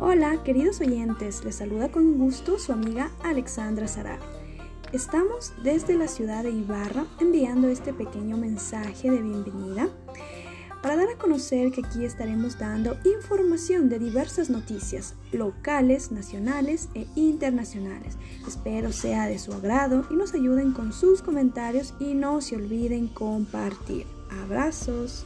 Hola, queridos oyentes, les saluda con gusto su amiga Alexandra Sarab. Estamos desde la ciudad de Ibarra enviando este pequeño mensaje de bienvenida para dar a conocer que aquí estaremos dando información de diversas noticias locales, nacionales e internacionales. Espero sea de su agrado y nos ayuden con sus comentarios y no se olviden compartir. Abrazos.